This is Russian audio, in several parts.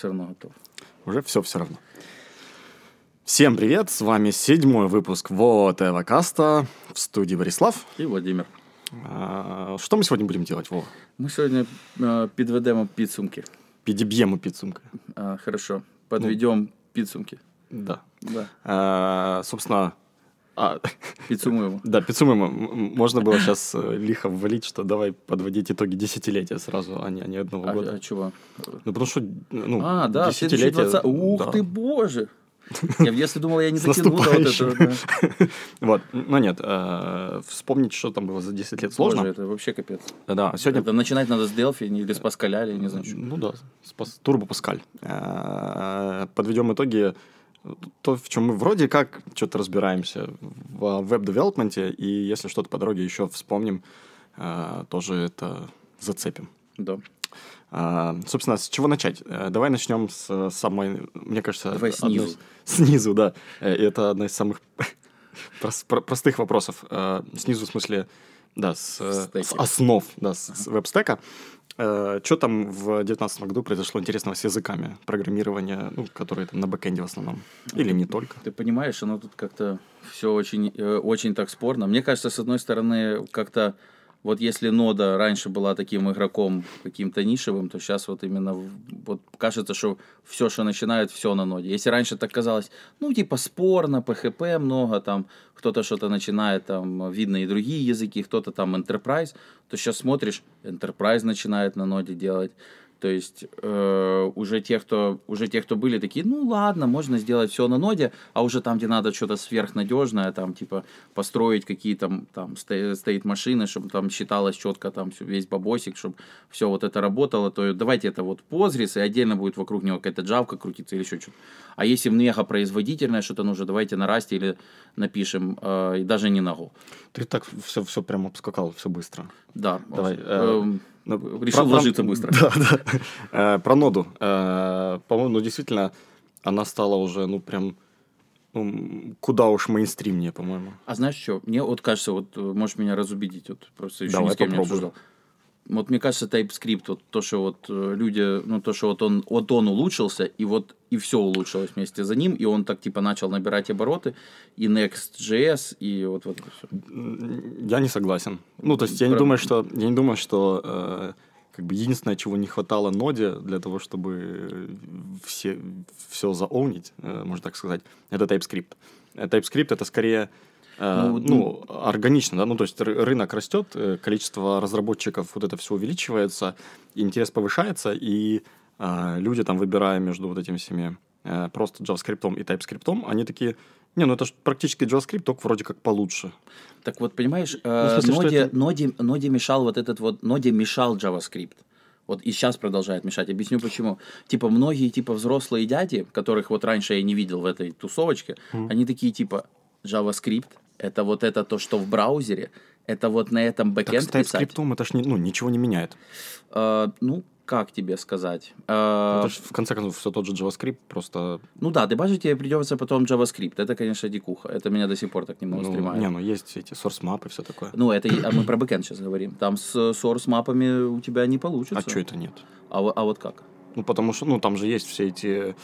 все равно готов. Уже все все равно. Всем привет, с вами седьмой выпуск Вот Каста в студии Борислав. И Владимир. А, Что мы сегодня будем делать, Вова? Ми сьогодні е, підведемо підсумки. Підіб'ємо підсумки. А, хорошо. Подведем підсумки. Да. Да. А, Собственно, а, Підсумуємо. да, підсумуємо. М- м- Можно было сейчас лихо ввалить, что давай подводить итоги десятилетия сразу, а не, а не одного А, года. а чего? Ну, потому что, ну, А, да, десятилетие... 2020. Ух да. ты, боже! Я в детстве думал, я не С дотяну до вот наступающим. этого. да. Вот, но нет, э, вспомнить, что там было за 10 лет сложно. Боже, это вообще капец. Да, сегодня Это начинать надо с Delphi или с Паскаля, или не знаю, что. Ну да, спас- Турбо Паскаль. Э, Подведем итоги. то, в чем мы вроде как что-то разбираемся в веб-девелопменте, и если что-то по дороге еще вспомним, э, тоже это зацепим. Да. А, Собственно, с чего начать? Э, Давай начнем с самой, мне кажется... Давай одной снизу. из- Снизу, да. Э, Это одна из самых прос- про- простых вопросов. Э, Снизу, в смысле, да, с, с основ, да, с, с веб-стека. Что там в 2019 году произошло интересного с языками программирования, ну, которые там на бэкэнде в основном? Или не только? Ты понимаешь, оно тут как-то все очень, э, очень так спорно. Мне кажется, с одной стороны, как-то вот если нода раньше была таким игроком каким-то нишевым, то сейчас вот именно вот кажется, что все, что начинают, все на ноде. Если раньше так казалось, ну типа спорно, PHP много, там кто-то что-то начинает, там видно и другие языки, кто-то там enterprise, то сейчас смотришь, enterprise начинает на ноде делать. То есть э, уже те, кто уже те, кто были такие, ну ладно, можно сделать все на ноде, а уже там, где надо что-то сверхнадежное, там типа построить какие-то там стоит машины, чтобы там считалось четко там всё- весь бабосик, чтобы все вот это работало, то давайте это вот позрис, и отдельно будет вокруг него какая-то джавка крутиться или еще что-то. А если мега производительное что-то нужно, давайте на расте или напишем, э, и даже не на Go. Ты так все, все прям обскакал, все быстро. Да. Давай, Эм, э, Ну, решил про- вложиться быстро. Да, да. Э, Про ноду. Э, По-моему, ну, действительно, она стала уже, ну, прям, ну, куда уж мейнстримнее, по-моему. А знаешь что? Мне вот кажется, вот э, можешь меня разубедить, вот просто еще Давай ни с кем не попробуем. обсуждал. Вот мне кажется, TypeScript, вот то, что вот э, люди, ну то, что вот он, вот он улучшился, и вот и все улучшилось вместе за ним, и он так типа начал набирать обороты, и Next.js, и вот вот это все. Я не согласен. Ну, то есть я не Про- думаю, что я не думаю, что э, как бы единственное, чего не хватало ноде для того, чтобы все все заоунить, э, можно так сказать, это TypeScript. Э, TypeScript это скорее Ну, ну, органично, да, ну, то есть ры- рынок растет, э, количество разработчиков, вот это все увеличивается, интерес повышается, и э, люди там, выбирая между вот этими всеми э, просто JavaScript и TypeScript, они такие, не, ну это ж практически JavaScript, только вроде как получше. Так вот, понимаешь, Ну, э, смысле, что ноде, это- ноде, ноде мешал вот этот вот, ноде мешал JavaScript. Вот и сейчас продолжает мешать. Объясню почему. Типа многие типа взрослые дяди, которых вот раньше я не видел в этой тусовочке, они такие типа JavaScript это вот это то, что в браузере, это вот на этом Так бэкэнд с писать. TypeScript это ж не, ну, ничего не меняет. Э, ну, как тебе сказать? Э, Это ж, в конце концов, все тот же JavaScript, просто... ну да, ты бачишь, тебе придется потом JavaScript. Это, конечно, дикуха. Это меня до сих пор так немного Ну, стремает. не, ну есть эти source map'ы и все такое. Ну, это а мы про бэкэнд сейчас говорим. Там с source map'ами у тебя не получится. а что это нет? А, а вот как? Ну, потому что, ну, там же есть все эти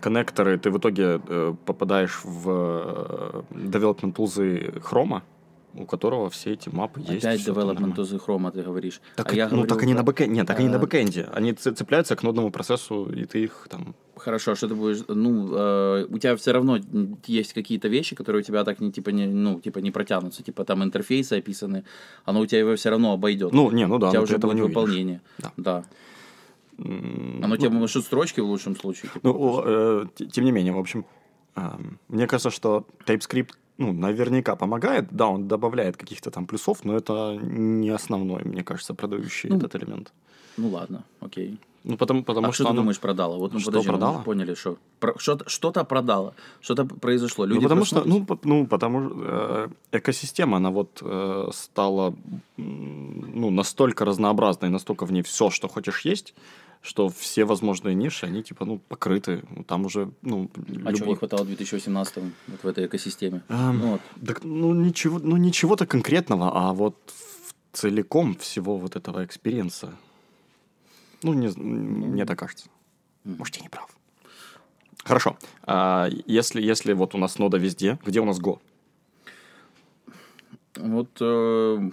коннекторы, ты в итоге э, попадаешь в э, development tools Chrome, у которого все эти мапы есть. Опять development tools Chrome, ты говоришь. Так, а я ну, говорю так они на бэкэнде. Нет, так они на бэкэнде. Они цепляются к нодному процессу, и ты их там... Хорошо, а что ты будешь... Ну, э, у тебя все равно есть какие-то вещи, которые у тебя так не, типа, не, ну, типа, не протянутся. Типа там интерфейсы описаны, оно у тебя его все равно обойдет. Ну, не, ну да, у тебя уже будет не увидишь. выполнение. Да. да. Оно тебе может строчки в лучшем случае. типа, Ну, э, тем не менее, в общем, эм, мне кажется, что TypeScript, ну, наверняка помогает, да, он добавляет каких-то там плюсов, но это не основной, мне кажется, продающий Ну, этот элемент. Ну ладно, окей. Ну, потому, потому а что что ты оно- думаешь продало? Вот, ну, Что подожди, мы продало? уже поняли, что про- что-то, продало, что-то произошло. Люди ну, потому что, ну, по- ну, потому э, экосистема, она вот э, стала ну, настолько разнообразной, настолько в ней все, что хочешь есть, что все возможные ниши, они типа, ну, покрыты. Ну, Там уже, ну, а чего не хватало в 2018 вот в этой экосистеме? Эм, Ну, вот. Так, ну, ничего, ну, ничего-то конкретного, а вот в целиком всего вот этого experience 'а. Ну, не, з- мне так кажется. Может, я не прав. Хорошо. А если, если вот у нас нода везде, где у нас Go? Вот э,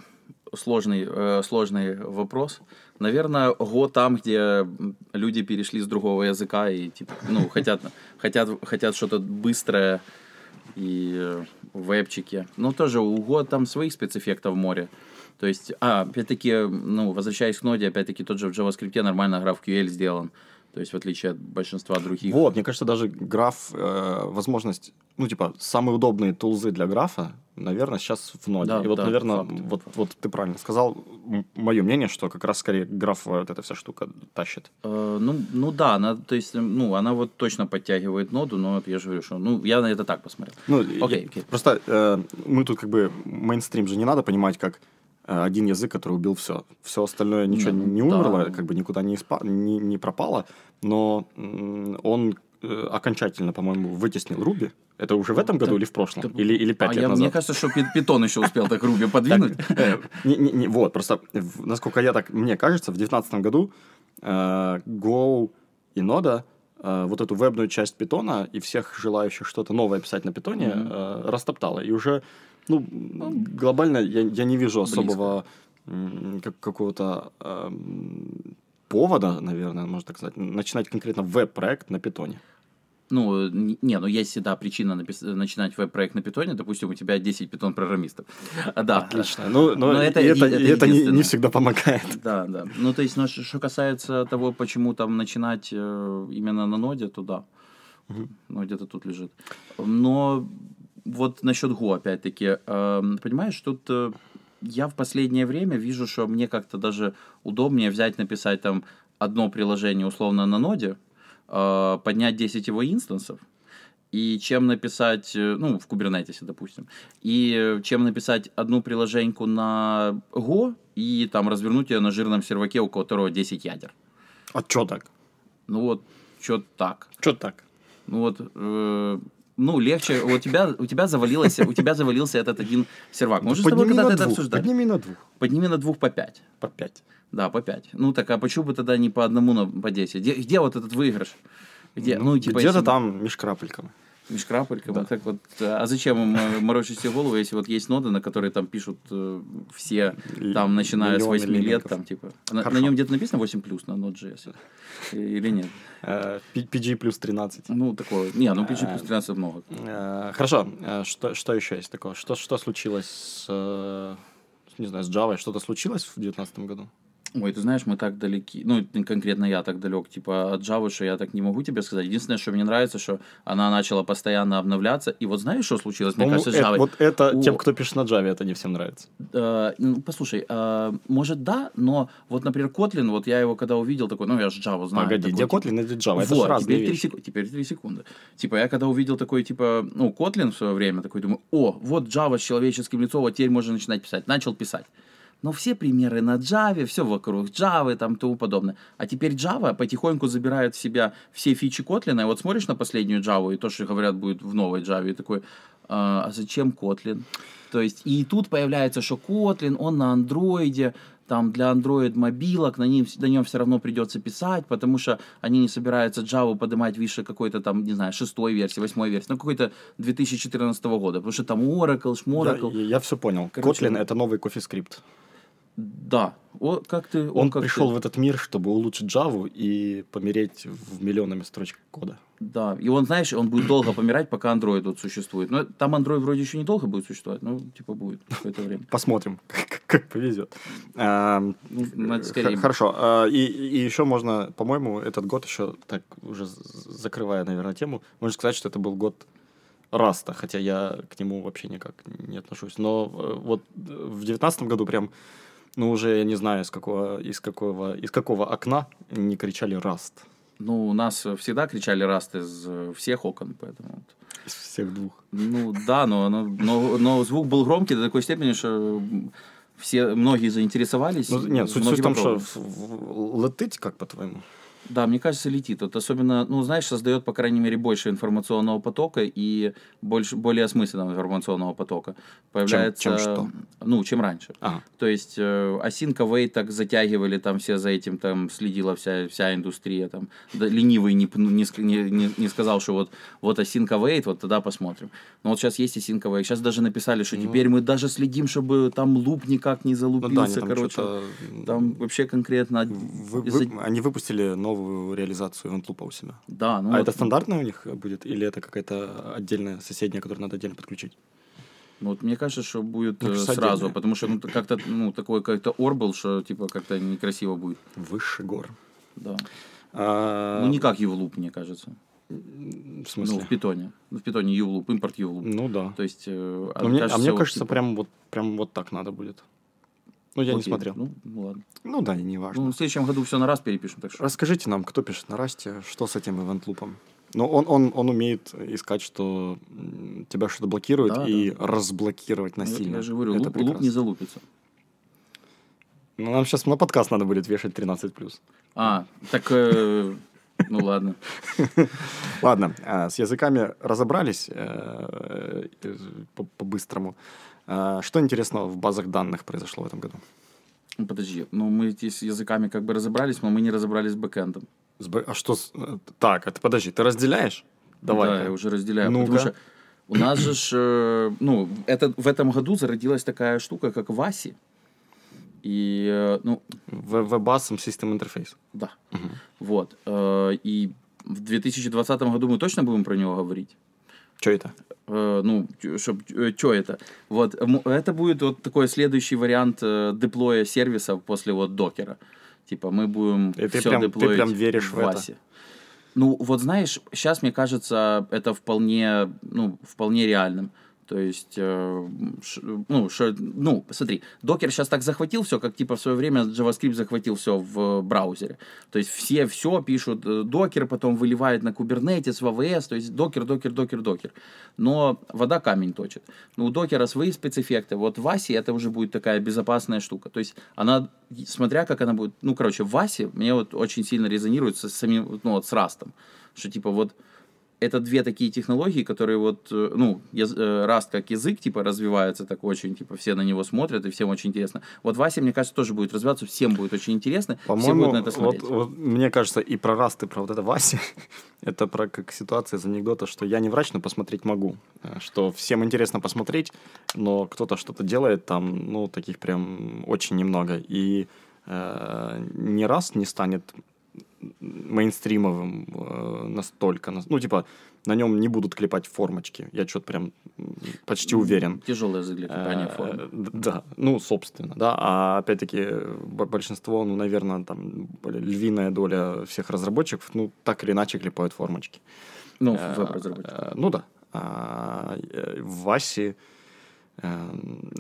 сложный, э, сложный вопрос. Наверное, Go там, где люди перешли с другого языка и типа, ну, хотят, хотят, хотят что-то быстрое и э, вебчики. Но тоже у Go там своих спецэффектов в море. То есть, а, опять-таки, ну, возвращаясь к ноде, опять-таки тот же в JavaScript нормально GraphQL сделан. То есть, в отличие от большинства других. Вот, мне кажется, даже граф, э, возможность, ну, типа, самые удобные тулзы для графа, наверное, сейчас в ноде. Да, И вот, да, наверное, факт, вот, вот ты правильно сказал, мое мнение, что как раз скорее графовая вот эта вся штука тащит. Э, ну, ну да, она, то есть, ну, она вот точно подтягивает ноду, но я же говорю, что, ну, я на это так посмотрел. Ну, Окей, я- окей. Просто э, мы тут как бы мейнстрим же не надо понимать как один язык, который убил все. Все остальное ничего Ну, не да. умерло, как бы никуда не, испа- не, не пропало, но он э, окончательно, по-моему, вытеснил Руби. Это уже в этом году Да, или в прошлом? да, или, или пять а лет я, назад? мне кажется, что Пи- питон еще успел так Руби подвинуть. Э, вот, просто, насколько я так, мне кажется, в 2019 году э, Go и э, вот эту вебную часть питона и всех желающих что-то новое писать на питоне э, растоптала. И уже, ну, глобально я, я не вижу особого как- какого-то эм, повода, наверное, можно так сказать, начинать конкретно веб-проект на питоне. Ну, не, ну есть всегда причина напис- начинать веб-проект на питоне. Допустим, у тебя 10 питон-программистов. Да. Отлично. Ну, но Но и это это, и- это и это не, не всегда помогает. Да, да. Ну, то есть, ну, что касается того, почему там начинать э, именно на ноде, то да. Ну, где-то тут лежит. Но вот насчет Go, опять-таки, эм, понимаешь, тут э, я в последнее время вижу, что мне как-то даже удобнее взять, написать там одно приложение условно на ноде, э, поднять 10 его инстансов, и чем написать, э, ну, в Кубернетисе, допустим, и чем написать одну приложеньку на Go и там развернуть ее на жирном серваке, у которого 10 ядер. А чё так? Ну вот, что так. Чё так? Ну вот, э, ну, легче, у тебя, у тебя завалилось, у тебя завалился этот один сервак. Мы уже с тобой когда-то это обсуждали. подними на двух. Подними на двух по пять. По пять. Да, по пять. Ну так, а почему бы тогда не по одному на по 10? Где, где вот этот выигрыш? Где? Ну, типа, Где-то если- там меж крапельками. Меж крапельками. Да. Так вот, а зачем им э, морочить себе голову, если вот есть ноды, на которые там пишут э, все, там, начиная с миллионы 8 лет, там, типа. На, Хорошо. нем где-то написано 8 плюс на Node.js? Или нет? Э, PG плюс 13. Ну, такое. Не, ну PG плюс 13 много. Хорошо, что, что еще есть такого? Что, что случилось с, не знаю, с Java? Что-то случилось в 2019 году? Ой, ты знаешь, мы так далеки, ну, конкретно я так далек, типа, от Java, что я так не могу тебе сказать. Единственное, что мне нравится, что она начала постоянно обновляться. И вот знаешь, что случилось? Мне кажется, с это- Java... вот это О. тем, кто пишет на Java, это не всем нравится. Э, ну, послушай, э, может, да, но вот, например, Kotlin, вот я его когда увидел, такой, ну, я же Java знаю. Погоди, такой, где типа, Kotlin, где Java? Это вот, же разные теперь три, вещи. секу- теперь три секунды. Типа, я когда увидел такой, типа, ну, Kotlin в свое время, такой думаю, о, вот Java с человеческим лицом, вот теперь можно начинать писать. Начал писать. Но все примеры на Java, все вокруг Java там тому подобное. А теперь Java потихоньку забирает в себя все фичи Kotlin. И вот смотришь на последнюю Java, и то, что говорят будет в новой Java, и такой, а, а зачем Kotlin? То есть, и тут появляется, что Kotlin, он на андроиде, там для Android мобилок, на, ним, на нем все равно придется писать, потому что они не собираются Java поднимать выше какой-то там, не знаю, шестой версии, восьмой версии, ну какой-то 2014 года, потому что там Oracle, Шмораcle. Я, я все понял. Короче, Kotlin — это новый CoffeeScript. Да. О, как ты... о, Он как пришел ты- в этот мир, чтобы улучшить Java и помереть в миллионами строчек кода. Да, и он, знаешь, он будет долго помирать, пока Android тут существует. Но там Android вроде еще недолго будет существовать, ну, типа, будет какое-то время. Посмотрим, как, как повезет. А, Ну, надо скорее. Хорошо. А, И, и еще можно, по-моему, этот год еще, так уже закрывая, наверное, тему, можно сказать, что это был год Раста, хотя я к нему вообще никак не отношусь. Но э, вот э, в девятнадцатом году прям, ну уже я не знаю, из какого, из какого, из какого окна не кричали Раст. Ну, у нас всегда кричали Раст из всех окон, поэтому... Из всех двух. Ну, да, но, но, но, но звук был громкий до такой степени, что все, многие заинтересовались. Ну, нет, суть, в том, что летить, как по-твоему? Да, мне кажется, летит. Вот особенно, ну, знаешь, создает, по крайней мере, больше информационного потока и больше, более осмысленного информационного потока. Появляется, чем что? Ну, чем раньше. Ага. То есть э, осинка Вей так затягивали, там все за этим там следила вся, вся индустрия. Там, да, ленивый не, не, не, не, сказал, что вот, вот осинка Вейт, вот тогда посмотрим. Но вот сейчас есть осинка Вейт. Сейчас даже написали, что теперь мы даже следим, чтобы там луп никак не Ну залупился, да, они там короче. Там вообще конкретно... вы- вы- они выпустили новую реализацию Вентлупа у себя. Да, ну а вот- это стандартная у них будет? Или это какая-то отдельная соседняя, которую надо отдельно подключить? Ну, вот мне кажется, что будет Ну, э, кажется, сразу, потому что ну, как-то, ну, такой как-то орбл, что, типа, как-то некрасиво будет. Выше гор. Да. А, Ну, не как Ювлуп, мне кажется. В Ну, смысле? в питоне. Ну, в питоне Ювлуп, импорт Ювлуп. Ну да. То есть, э, Но мне- а мне вот, кажется, типа, прям вот прям вот так надо будет. Ну, я не окей, смотрел. Ну, ну, ладно. Ну да, не важно. Ну, в следующем году все на раз перепишем, так что. Расскажите нам, кто пишет на Расте, что с этим ивент-лупом? Ну, он, он, он умеет искать, что тебя что-то блокирует, Да, и разблокировать Я- насильно. Я же говорю, Это луп, луп не прекрасно. залупится. Ну, нам сейчас на подкаст надо будет вешать 13+. А, так, э, ну ладно. Ладно, а, с языками разобрались э, э, по- по-быстрому. А, Что интересного в базах данных произошло в этом году? Ну, Подожди, ну мы эти с языками как бы разобрались, но мы не разобрались с бэкэндом. С б- А что... с- э, Так, это подожди, ты разделяешь? Давай. Да, я уже разделяю. Ну-ка. Потому что у нас же, ж, э, ну, это, в этом году зародилась такая штука, как Васи. И, э, ну, WebAssembly System Interface. да. Вот. Э, И в 2020 году мы точно будем про него говорить. Что это? Э, ну, что это? Вот, это будет вот такой следующий вариант э, деплоя сервисов после вот докера. Типа мы будем И ты все прям- ты деплоить прям веришь в это? Васе. Ну, вот знаешь, сейчас, мне кажется, это вполне, ну, вполне реальным. То есть, э, ну, ш- ну, смотри, докер сейчас так захватил все, как типа в свое время JavaScript захватил все в браузере. То есть все все пишут э, докер, потом выливает на Kubernetes, в AWS, то есть докер, докер, докер, докер. Но вода камень точит. Ну, у докера свои спецэффекты. Вот в Асе это уже будет такая безопасная штука. То есть она, смотря как она будет, ну, короче, в Асе мне вот очень сильно резонирует со самим, ну, вот с растом. Что типа вот это две такие технологии, которые вот, э, ну, яз- э, как язык, типа, развивается так очень, типа, все на него смотрят, и всем очень интересно. Вот Вася, мне кажется, тоже будет развиваться, всем будет очень интересно, все По-моему, будут на это вот, смотреть. вот мне кажется, и про Раст, и про вот это Васи, это про как ситуация из анекдота, что я не врач, но посмотреть могу. Э, Что всем интересно посмотреть, но кто-то что-то делает там, ну, таких прям очень немного. И э, ни раз не станет мейнстримовым э, настолько. нас- Ну, типа, на нем не будут клепать формочки. Я что-то прям почти уверен. Тяжелый язык для клепания Э, формы. Да, ну, собственно, да. А опять-таки, большинство, ну, наверное, там львиная доля всех разработчиков, ну, так или иначе клепают формочки. Ну, Э, веб-разработчик. э, Ну да. А, В Васе э,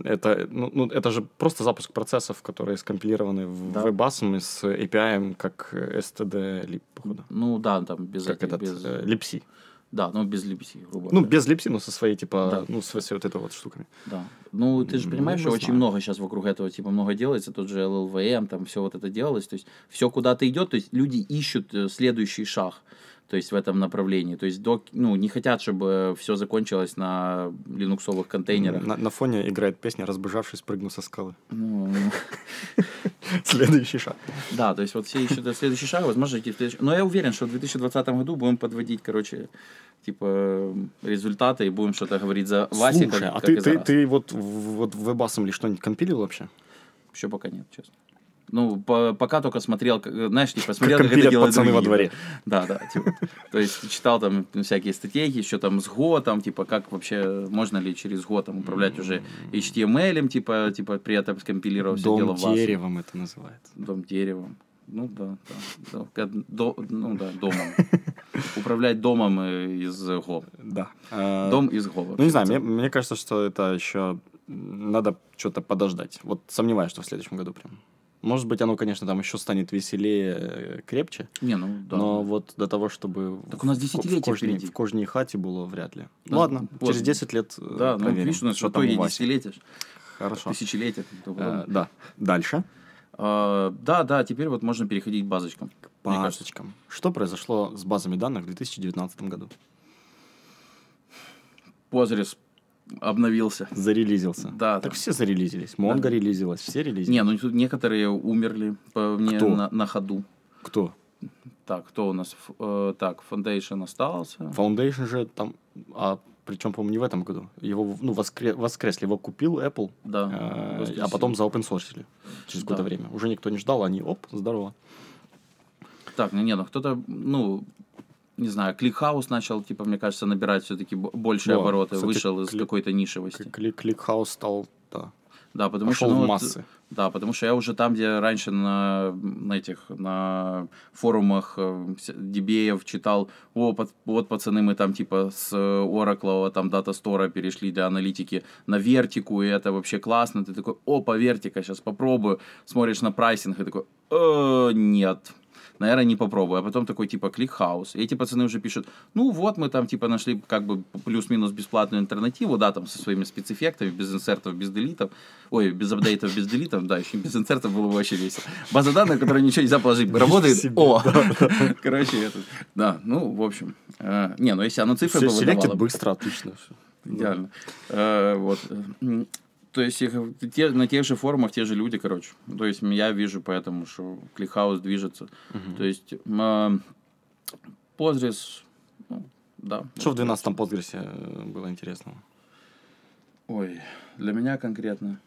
это, ну, ну, это же просто запуск процессов, которые скомпилированы в Да. WebAssembly с API, как std lib, походу. Ну, да, там без Как этих, этот, без... э, libc. Да, ну, без липси, грубо Ну, говоря. без libc, но со своей, типа, Да. ну, со всей вот этой вот штуками. Да. Ну, ты же Ну, понимаешь, не что очень много сейчас вокруг этого, типа, много делается, тот же LLVM, там все вот это делалось, то есть все куда-то идет, то есть люди ищут э, следующий шаг, то есть в этом направлении, то есть док, ну, не хотят, чтобы все закончилось на линуксовых контейнерах. На, на фоне играет песня «Разбежавшись, прыгну со скалы». Ну, Следующий шаг. да, то есть вот все ищут следующий шаг, возможно, идти в следующий... Но я уверен, что в 2020 году будем подводить, короче, типа, результаты и будем что-то говорить за Васи, Слушай, как, а как ты, ты, ты вот, в- вот в WebAssembly что-нибудь компилил вообще? Еще пока нет, честно. Ну, по- пока только смотрел, как- знаешь, типа, смотрел, как это компилят делают пацаны во другие, дворе. Да, да, типа. То есть читал там всякие статейки, еще там с Go, там, типа, как вообще, можно ли через Go там управлять уже HTML, типа, типа, при этом скомпилировав все дело Дом в вас. деревом это называется. Дом деревом. Ну да, да. да. Как до- ну да, домом. Управлять домом э, из Go. Да. А, Дом из Go. Ну, не знаю, мне, мне кажется, что это еще надо что-то подождать. Вот сомневаюсь, что в следующем году прям. Может быть, оно, конечно, там еще станет веселее, э, крепче, Не, ну да. но вот до того, чтобы Так у нас десятилетие в, кожней, впереди. в кожней хате было вряд ли. Да, Ладно, вот. через 10 лет э, Да, ну проверим, видишь, у нас что там у Васи. десятилетие. Хорошо. Тысячелетие. Э, да, дальше. А, да, да, теперь вот можно переходить к базочкам. К базочкам. Что произошло с базами данных в 2019 году? Postgres обновился. Зарелизился. Да. Так да. все зарелизились. Монго Да. релизилась, все релизились. Не, ну тут некоторые умерли по мне Кто? на, на ходу. Кто? Так, кто у нас? Э, так, Foundation остался. Foundation же там, а причем, по-моему, не в этом году. Его, ну, воскре- воскресли, его купил Apple, Да. э, а потом заopen-source через Да. какое-то время. Уже никто не ждал, они, оп, здорово. Так, ну не, ну кто-то, ну, не знаю, Кликхаус начал, типа, мне кажется, набирать все-таки большие Да, обороты, кстати, вышел из какой-то нишевости. Клик, кликхаус стал, да, Да, потому пошел что... ну, в вот, массы. Да, потому что я уже там, где раньше на, на этих, на форумах э, дебеев читал, о, пат- вот, пацаны, мы там типа с Oracle, там Data Store перешли для аналитики на Vertica 'у, и это вообще классно. Ты такой, о, о, Vertica, сейчас попробую. Смотришь на прайсинг и такой, «Э, нет. Наверное, не попробую. А потом такой, типа, кликхаус. И эти пацаны уже пишут, ну вот мы там, типа, нашли как бы плюс-минус бесплатную альтернативу, да, там со своими спецэффектами, без инсертов, без делитов. Ой, без апдейтов, без делитов, да, еще без инсертов было бы вообще весело. База данных, которая ничего нельзя положить, работает. себе, О! Короче, это... Да, ну, в общем. э, Не, ну если оно цифры Все бы селектит быстро, отлично. Идеально. Э, Вот. То есть их, те, на тех же форумах те же люди, короче. То есть я вижу поэтому, что кликхаус движется. То есть Postgres, ну, да. Что в 12-м Postgres э, было интересного? Ой, для меня конкретно.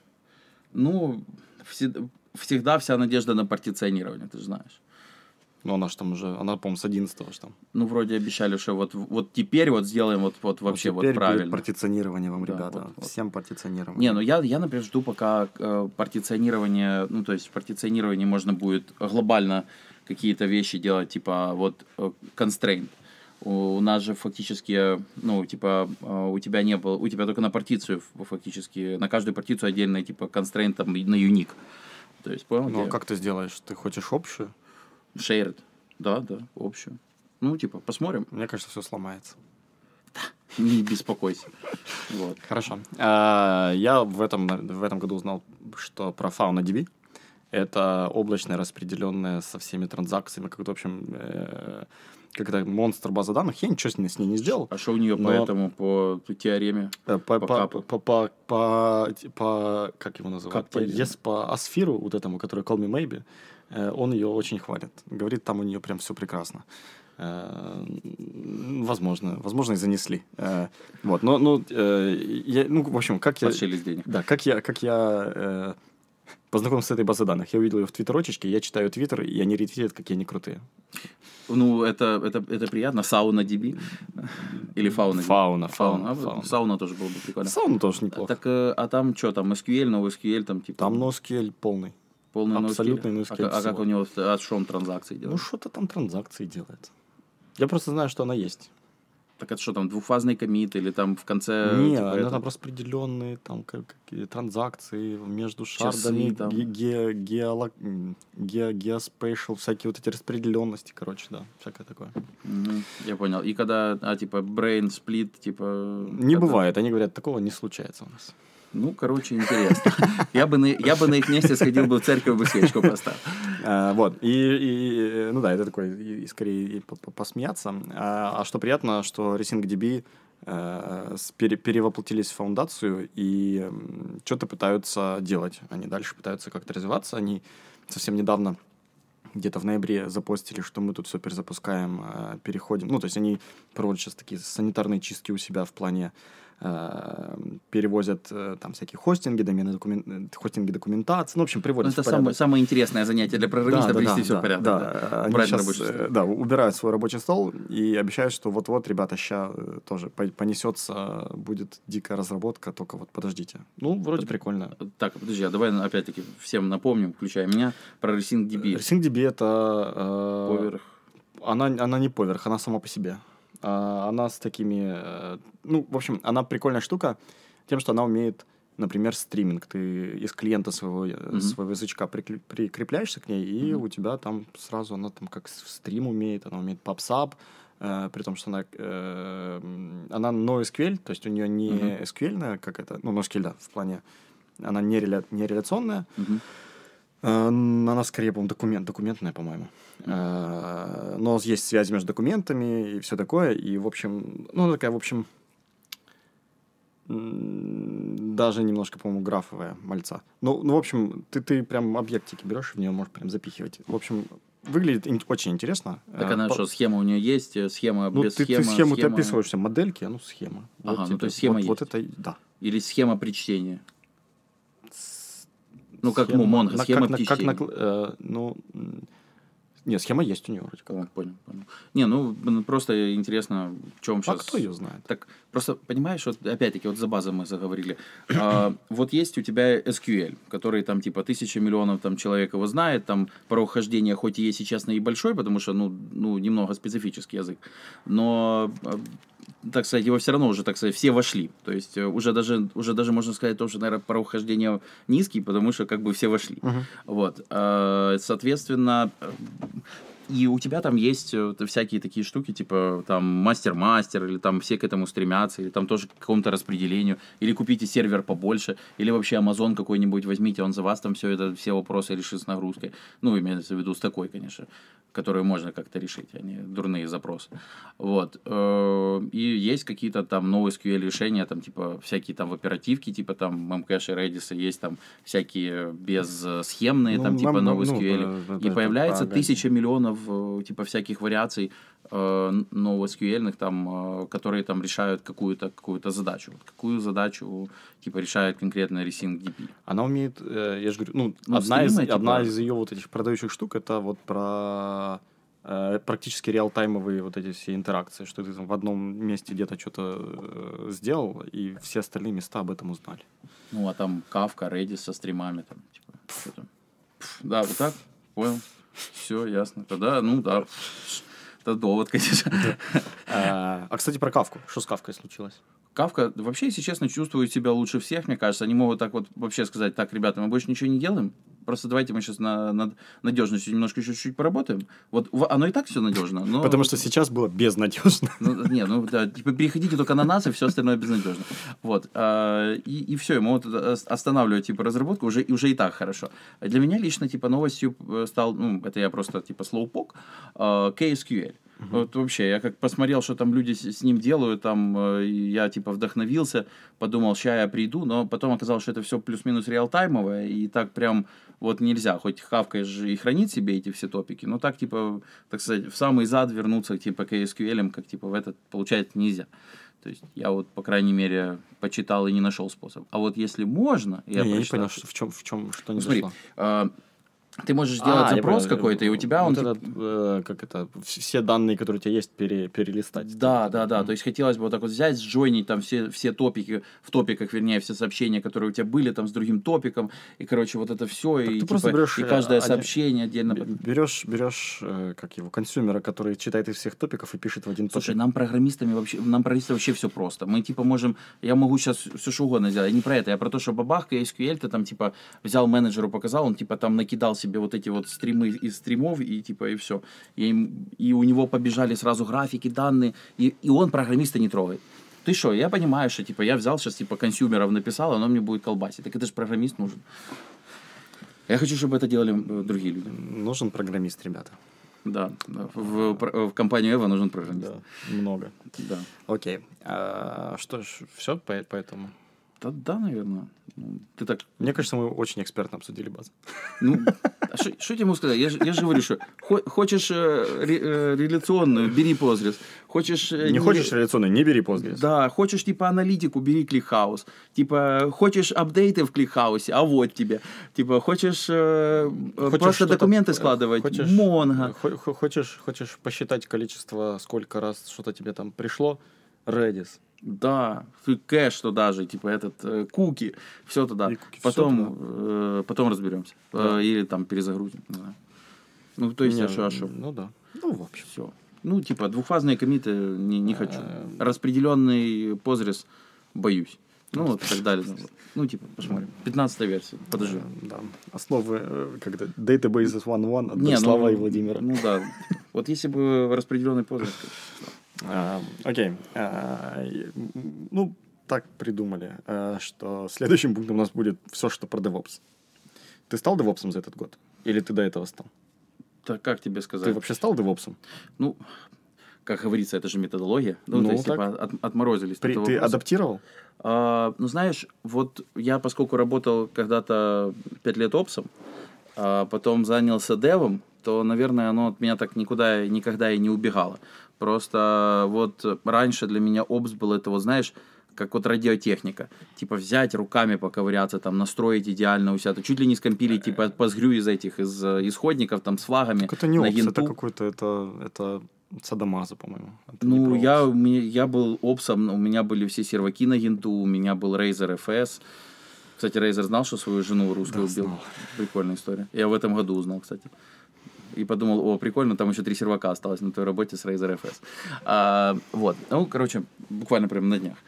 Ну, всегда, всегда вся надежда на партиционирование, ты же знаешь. Ну, она же там уже, она, по-моему, с 11-го ж там. Ну, вроде обещали, что вот, вот теперь вот сделаем вот, вот вообще вот, теперь будет правильно. партиционирование вам, Да, ребята. вот, вот. Всем партиционирование. Не, ну я, я, например, жду, пока э, партиционирование, ну, то есть в партиционировании можно будет глобально какие-то вещи делать, типа вот э, constraint. У, у нас же фактически, ну, типа, э, у тебя не было, у тебя только на партицию фактически, на каждую партицию отдельно, типа, constraint там на unique. То есть, понял? Ну, а как ты сделаешь? Ты хочешь общую? Shared. Да, да, общую. Ну, типа, посмотрим, Мне кажется, все сломается. не беспокойся. Вот. Хорошо. А, Я в этом, в этом году узнал, что про FaunaDB. Это облачная распределенная со всеми транзакциями, как-то, в общем, э, как-то монстр база данных. Я ничего с ней, с ней не сделал. А что у нее по Но- этому, по теореме? Э, По, По по, по, по, по, по- как его называют? Кап По, по Асфиру, вот этому, который Call Me Maybe, он ее очень хвалит. Говорит, там у нее прям все прекрасно. Э, Возможно, возможно, и занесли. Э, Вот, но, ну, э, я, ну, в общем, как я... Подшились денег. Да, как я, как я э, познакомился с этой базой данных. Я увидел ее в твиттерочечке, я читаю твиттер, и они ретвитят, какие они крутые. Ну, это, это, это приятно. Сауна DB. Или фауна. Фауна, Фауна. фауна, А, фауна. Сауна тоже было бы прикольно. Сауна тоже неплохо. Так, э, а там что, там SQL, NoSQL, там типа Там NoSQL полный. Полный абсолютный? NoSQL А, а как у него, а что он транзакции Ну, делает? что-то там транзакции делает. Я просто знаю, что она есть. Так это что, там двухфазный комит или там в конце... Не, типа, это- там распределенные там как, какие транзакции между шардами, там. ге, ге, геоло- м, ге, geospatial, всякие вот эти распределенности, короче, да, всякое такое. Я понял. И когда, а, типа, brain split, типа... Не когда- бывает, они говорят, такого не случается у нас. Ну, короче, интересно. Я бы на, я бы на их месте сходил бы в церковь, бы свечку поставил. А, вот, и, и, ну да, это такой, и, скорее и по- по- посмеяться. А, а что приятно, что RacingDB э, пере- перевоплотились в фаундацию и что-то пытаются делать. Они дальше пытаются как-то развиваться. Они совсем недавно где-то в ноябре запостили, что мы тут все перезапускаем, э, переходим. Ну, то есть они проводят сейчас такие санитарные чистки у себя в плане перевозят э, там всякие хостинги, домены докумен... э, хостинги документации, ну, в общем, Ну, приводят это в порядок. самое, самое интересное занятие для программиста, привести все в порядок. Да, да. Они э, да, убирают свой рабочий стол и обещают, что вот-вот, ребята, ща э, тоже по- понесется, будет дикая разработка, только вот подождите. Ну, вроде прикольно. Так, подожди, а давай опять-таки всем напомним, включая меня, про RacingDB. RacingDB это... э, Поверх. Она, она не поверх, она сама по себе. А, Она с такими... э, Ну, в общем, она прикольная штука тем, что она умеет, например, стриминг. Ты из клиента своего, э, Мгм. своего язычка прикрепляешься к ней, и Мгм. у тебя там сразу она там как стрим умеет, она умеет попсап, э, при том, что она, э, она NoSQL, то есть у нее не Мгм. SQL, как это, ну, NoSQL, да, в плане, она не, реля- не реляционная, Мгм. Э, Она скорее, по-моему, документ, документная, по-моему. Э, Но есть связь между документами и все такое. И, в общем, ну, такая, в общем, даже немножко, по-моему, графовая мальца. Ну, ну в общем, ты, ты прям объектики берешь, в нее можешь прям запихивать. В общем, выглядит ин- очень интересно. Так Э, она по- что, схема у нее есть, схема Ну, без ты, схемы? ты схему, ты схема- описываешь, все модельки, а ну, схема. Ага, ну, тебе- то есть схема вот, вот есть. это, да. Или схема при чтении? Ну, как Схема- ну, Монго, на- схема как, при как на э, ну, нет, схема есть у нее вроде как. А, понял, понял. Не, ну, блин, просто интересно, в чем А сейчас... кто ее знает? Так, просто, понимаешь, вот опять-таки, вот за базой мы заговорили. А, вот есть у тебя SQL, который там типа тысяча миллионов там человек его знает, там про ухождение хоть и есть сейчас небольшой, потому что, ну, ну, немного специфический язык, но, а, так сказать, его все равно уже, так сказать, все вошли. То есть э, уже даже, уже даже можно сказать тоже, наверное, про ухождение низкий, потому что как бы все вошли. Мгм. Вот. А, Соответственно, и у тебя там есть э, всякие такие штуки, типа там мастер-мастер, или там все к этому стремятся, или там тоже к какому-то распределению, или купите сервер побольше, или вообще Amazon какой-нибудь возьмите, он за вас там все это, все вопросы решит с нагрузкой. Ну, имеется в виду с такой, конечно, которую можно как-то решить, а не дурные запросы. Вот. Э, И есть какие-то там новые SQL решения, там типа всякие там в оперативке, типа там Memcache и Redis, есть там всякие безсхемные, Ну, там типа новые ну, SQL. э, И появляется тысяча миллионов э, типа всяких вариаций э, новосql там, э, которые там решают какую-то какую задачу. Вот какую задачу типа решает конкретно Resync DP. Она умеет, э, я же говорю, ну, Ну, одна, из, типа- одна из ее вот этих продающих штук, это вот про э, практически реалтаймовые вот эти все интеракции, что ты там в одном месте где-то что-то э, сделал, и все остальные места об этом узнали. Ну, а там Kafka, Redis со стримами там, типа, что там. Пф, Да, вот так, понял. Все, ясно. Тогда, ну да, это довод, конечно. А, а, кстати, про Кавку. Что с Кавкой случилось? Кавка вообще, если честно, чувствует себя лучше всех, мне кажется. Они могут так вот вообще сказать, так, ребята, мы больше ничего не делаем, просто давайте мы сейчас на, над надежностью немножко еще чуть-чуть поработаем. Вот оно и так все надежно, но... Потому что сейчас было безнадежно. Ну, не, ну да, типа переходите только на нас, и все остальное безнадежно. Вот. а, И, и все, ему вот ос- останавливать типа разработку уже, и уже и так хорошо. Для меня лично типа новостью э, стал, ну, это я просто типа слоупок, KSQL. Вот вообще, я как посмотрел, что там люди с, с ним делают, там э, я типа вдохновился, подумал, ща я приду, но потом оказалось, что это все плюс-минус реалтаймовое, и так прям вот нельзя, хоть хавкаешь же и хранить себе эти все топики, но так типа, так сказать, в самый зад вернуться типа к SQL, как типа в этот получается нельзя. То есть я вот, по крайней мере, почитал и не нашел способ. А вот если можно, я, Не, я не прочитал, понял, что, в чем, в чем, что не Смотри, зашло. А, ты можешь сделать А, запрос какой-то, и у тебя он Вот типа, этот, э, как это, вс- все данные, которые у тебя есть, пере- перелистать. Да, да, да. То есть хотелось бы вот так вот взять, сжойнить там все, все топики, в топиках, вернее, все сообщения, которые у тебя были там с другим топиком, и, короче, вот это все, и, ты типа, берешь, и э, каждое они- сообщение отдельно. Берешь, берешь, э, как его, консюмера, который читает из всех топиков и пишет в один Слушай, топик. нам программистами вообще, нам программистам вообще все просто. Мы типа можем, я могу сейчас все что угодно сделать. Я не про это, я про то, что бабахка SQL ты там типа взял менеджеру, показал, он типа там накидал себе вот эти вот стримы из стримов и типа и все. И, и у него побежали сразу графики, данные, и, и он программиста не трогает. Ты что, я понимаю, что типа я взял сейчас типа консюмеров написал, оно мне будет колбасить. Так это же программист нужен. Я хочу, чтобы это делали э, другие люди. Нужен программист, ребята. Да, да. В, в, компанию Эва нужен программист. много. Да. Окей. А, что ж, все по, поэтому? Да, да, наверное. Ну, Ты так Мне кажется, мы очень экспертно обсудили базу. Ну, а что тебе могу сказать? Я же, я же говорю, что хо- хочешь э, ре- э, реляционную, бери Postgres. Хочешь... э, Не хочешь реляционный, не бери Postgres. Да, хочешь типа аналитику, бери ClickHouse. Типа, хочешь апдейты в ClickHouse, а вот тебе. Типа, хочешь, э, Хочешь просто документы э, складывать, хочешь- Mongo. Хо- Хочешь, хочешь посчитать количество, сколько раз что-то тебе там пришло? Redis. Да, кэш туда же, типа этот э, куки, все туда. И куки, потом, э, потом разберемся. Да. Э, или там перезагрузим. не знаю. Ну, то есть, Не, а что, а что? Ну да. Ну, в общем. Все. Ну, типа, двухфазные комиты не, не хочу. Э, Распределенный позрез боюсь. Ну, вот и так далее. Ну, типа, посмотрим. 15 версия. Подожди. Э, Да. Основы, э, когда Databases 1.1 от Не, ну, Слава и Владимира. Ну да. Вот если бы распределенный позрез. А, Окей. А, Ну, так придумали, а, что следующим пунктом у нас будет все, что про DevOps. Ты стал девопсом за этот год? Или ты до этого стал? Так как тебе сказать? Ты вообще стал девопсом? Ну, как говорится, это же методология. Ну, Ну, то есть, так. типа, от- отморозились. от При- ты вопроса. адаптировал? А, ну, знаешь, вот я, поскольку работал когда-то пять лет опсом, а потом занялся девом, то, наверное, оно от меня так никуда никогда и не убегало. Просто вот раньше для меня опс был это, вот знаешь, как вот радиотехника. Типа взять руками поковыряться, там настроить идеально у себя, то чуть ли не скомпилить, типа позгрю из этих, из э, исходников, там с флагами. Так это не на опс, это какой-то, это, это садомаза, по-моему. Это Ну, я, я был опсом, у меня были все серваки на генту, у меня был Razer FS. Кстати, Razer знал, что свою жену русскую Да, убил. знал. Прикольная история. Я в этом году узнал, кстати. И подумал, о, прикольно, там еще три сервака осталось на той работе с Razer FS. А, вот, ну, короче, буквально прямо на днях.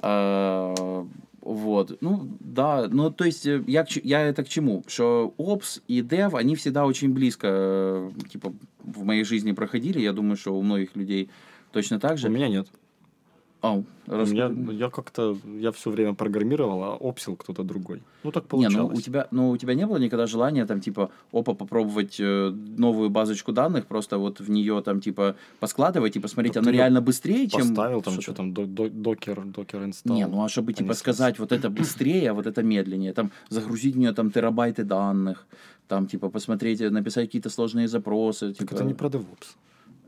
А, вот, ну, да, ну, то есть, э, я, я это к чему? Что Ops и Dev, они всегда очень близко, э, типа, в моей жизни проходили. Я думаю, что у многих людей точно так же. У меня нет. Ау, У расскажи. меня, я как-то, я все время программировал, а опсил кто-то другой. Ну, так Не, получалось. ну у тебя, ну у тебя не было никогда желания там типа, опа, попробовать э, новую базочку данных, просто вот в нее там типа поскладывать и посмотреть, Так оно реально быстрее, чем Поставил там что-то? что там, до- до- докер, докер инсталл. Не, ну а чтобы типа сказать, вот это быстрее, а вот это медленнее, там загрузить в нее там терабайты данных, там типа посмотреть, э, написать какие-то сложные запросы, Так типа. это не про DevOps.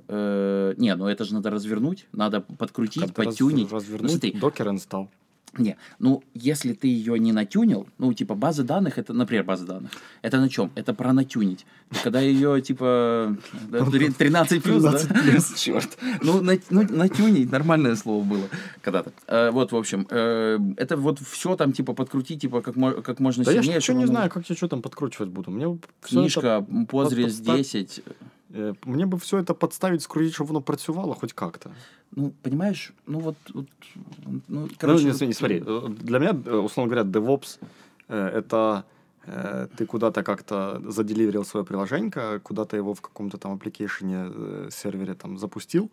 Э, не, ну это же надо развернуть, надо подкрутить, раз- подтюнить. Ну, развернуть смотри, докер инсталл. Не, ну, если ты ее не натюнил, ну, типа, база данных, это, например, база данных, это на чем? Это про натюнить. Когда ее, типа, да, три- 13 плюс, да? 13 Черт. Ну, на- ну, натюнить, нормальное слово было когда-то. Э, вот, в общем, э, это вот все там, типа, подкрутить, типа, как, как можно Да я сильнее. еще чтобы не знаю, как я что там подкручивать буду. Мне это- Книжка, Postgres подстав- 10. Э, мне бы все это подставить, скрутить, чтобы оно працювало хоть как-то. Ну, понимаешь, ну, вот, вот, ну, Ну, короче... не, вот- смотри, э, для меня, э, условно говоря, DevOps это ты куда-то как-то заделиверил свое приложение, куда-то его в каком-то там аппликейшене, сервере там запустил,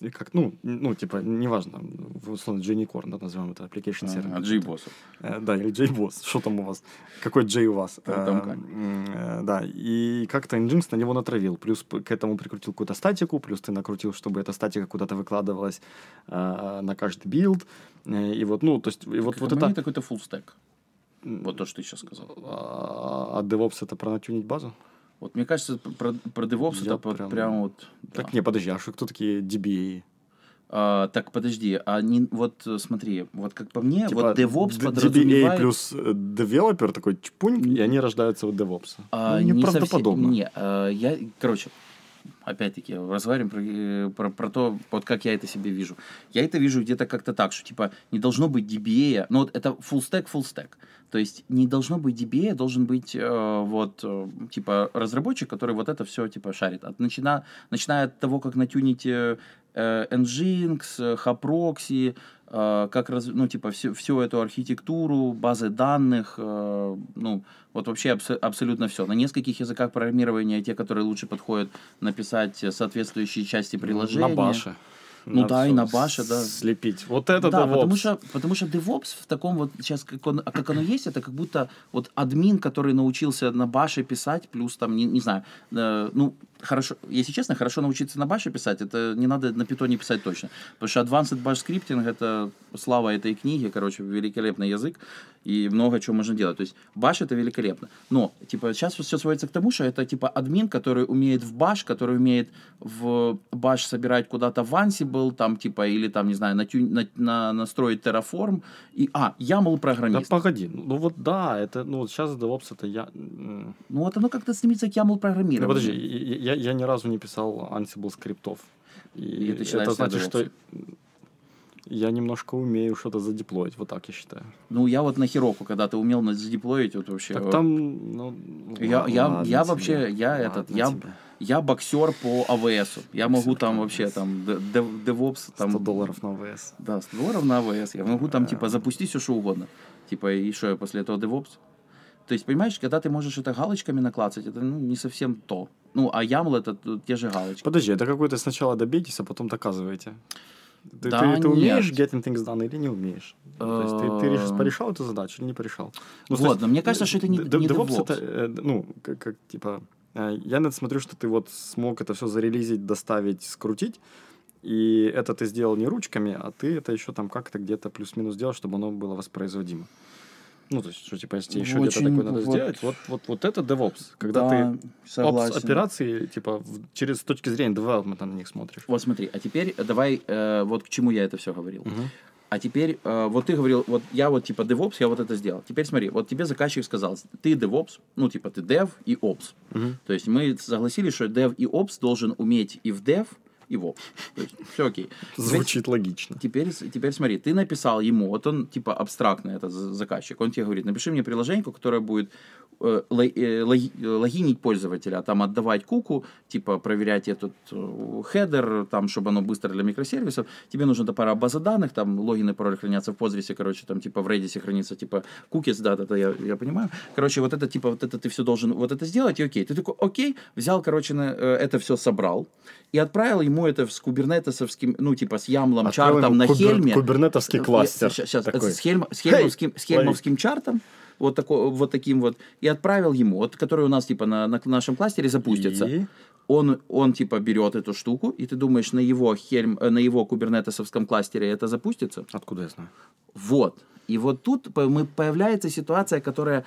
и как, ну, ну, типа, неважно, условно JNCore, да, назовем это application сервер. А, JBoss. Э, Да, или JBoss, что там у вас, какой J у вас. М, э, Да, и как-то Nginx на него натравил, плюс к этому прикрутил какую-то статику, плюс ты накрутил, чтобы эта статика куда-то выкладывалась э, на каждый билд, и вот, ну, то есть, и вот, вот это... это какой-то full stack. Вот то, что ты сейчас сказал. А а DevOps это про натюнить базу? Вот мне кажется, про, про DevOps Я это прям- прям, вот. да. Так не, подожди, а что кто такие DBA? А, так, подожди, а не, вот смотри, вот как по мне, Типа вот DevOps подразумевает... DBA плюс э, девелопер такой чпуньк, и они рождаются у DevOps. а, ну, не неправдоподобно. совсем- не, а, я, короче, опять-таки, разговариваем про, э, про, про то, вот как я это себе вижу. Я это вижу где-то как-то так, что, типа, не должно быть DBA, ну, вот это full stack, full stack. То есть не должно быть DBA, должен быть э, вот, э, типа, разработчик, который вот это все, типа, шарит. От, начина, начиная от того, как натюнить э, э, Nginx, э, Haproxy, как, раз, ну, типа, всю, всю эту архитектуру, базы данных, э, ну, вот вообще абсо- абсолютно все. На нескольких языках программирования, те, которые лучше подходят, написать э, соответствующие части приложения. На баше. Ну да, и на баше, да. Слепить. Вот это да, DevOps. потому что, потому что DevOps в таком вот сейчас, как, он, как оно есть, это как будто вот админ, который научился на баше писать, плюс там, не, не знаю, э, ну, хорошо, если честно, хорошо научиться на баше писать, это не надо на питоне писать точно. Потому что Advanced Bash Scripting — это слава этой книги, короче, великолепный язык, и много чего можно делать. То есть баш — это великолепно. Но, типа, сейчас все сводится к тому, что это, типа, админ, который умеет в баш, который умеет в баш собирать куда-то в Ansible, там, типа, или там, не знаю, натю- на, на- настроить Terraform. И, а, YAML Да программист. погоди, ну вот да, это, ну вот сейчас DevOps это я... Ну, вот оно как-то стремится к YAML Ну программированию. подожди, я, я, ни разу не писал Ansible скриптов. И, И ты это значит, что я немножко умею что-то задеплоить, вот так я считаю. Ну, я вот на Хироку когда-то умел на- задеплоить, вот вообще. Так там, ну, Я- ладно, я- я тебе, вообще, я ладно этот, я- тебе. Я боксер по АВС. Я могу Боксер там по вообще там DevOps там 100 долларов на ВС. Да, 100 долларов на АВС. Я могу там, типа, запустить все, что угодно. Типа, и что, я после этого DevOps? То есть, понимаешь, когда ты можешь это галочками наклацать, это ну, не совсем то. Ну, а YAML это те же галочки. Подожди, это какой-то сначала добейтесь, а потом доказываете. Ты, Да ты, ты умеешь нет. getting things done или не умеешь? То есть ты, ты решишь, Эм. порешал эту задачу или не порешал? Ну, Вот, есть, но мне кажется, что это не- не DevOps это, э, ну, как, как, типа, э, я на это смотрю, что ты вот смог это все зарелизить, доставить, скрутить, и это ты сделал не ручками, а ты это еще там как-то где-то плюс-минус сделал, чтобы оно было воспроизводимо. Ну, то есть, что, типа, если тебе еще где-то такое надо вот- сделать, вот, вот, вот это DevOps, когда Да, ты согласен. опс операции, типа, в- через точки зрения development на них смотришь. Вот смотри, а теперь давай, э, вот к чему я это все говорил. Мгм. А теперь, э, вот ты говорил, вот я вот типа DevOps, я вот это сделал. Теперь смотри, вот тебе заказчик сказал, ты DevOps, ну типа ты Dev и Ops. Мгм. То есть мы согласились, что Dev и Ops должен уметь и в Dev, Ops. То есть все окей. Теперь- Звучит логично. Теперь, теперь смотри, ты написал ему, вот он типа абстрактный этот за- заказчик, он тебе говорит, напиши мне приложение, которое будет э, э, э, логинить пользователя, там отдавать куку, типа проверять этот хедер, там, чтобы оно быстро для микросервисов. Тебе нужна та пара базы данных, там логин и пароль хранятся в Postgres, короче, там типа в Redis хранится типа cookies, да, это я, я понимаю. Короче, вот это типа, вот это ты все должен вот это сделать, и окей. Ты такой, окей, взял, короче, на, это все собрал и отправил ему это с кубернетесовским, ну, типа с ямлом, Отправил чартом на кубер- Хельме. кубернетовский кластер Сейчас, такой. с, хельм, с, хельмовским, с хельмовским чартом, вот, такой, вот таким вот, и отправил ему, вот, который у нас, типа, на, на нашем кластере запустится. И? Он, он, типа, берет эту штуку, и ты думаешь, на его, хельм, э, на его кубернетесовском кластере это запустится? Откуда я знаю? Вот. И вот тут мы- появляется ситуация, которая...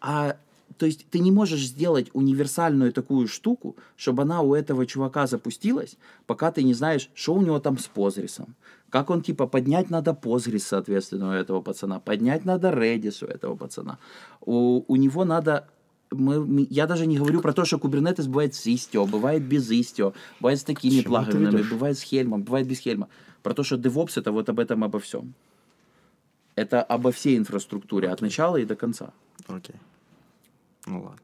А, то есть ты не можешь сделать универсальную такую штуку, чтобы она у этого чувака запустилась, пока ты не знаешь, что у него там с позрисом. Как он, типа, поднять надо позрис, соответственно, у этого пацана, поднять надо Redis у этого пацана. У, у него надо мы, мы- я даже не говорю про то, что Kubernetes бывает с Istio, бывает без Istio, бывает с такими плагинами, бывает с Хельмом, бывает без Хельма. Про то, что DevOps это вот об этом обо всем. Это обо всей инфраструктуре, от начала и до конца. Окей. Ну ладно.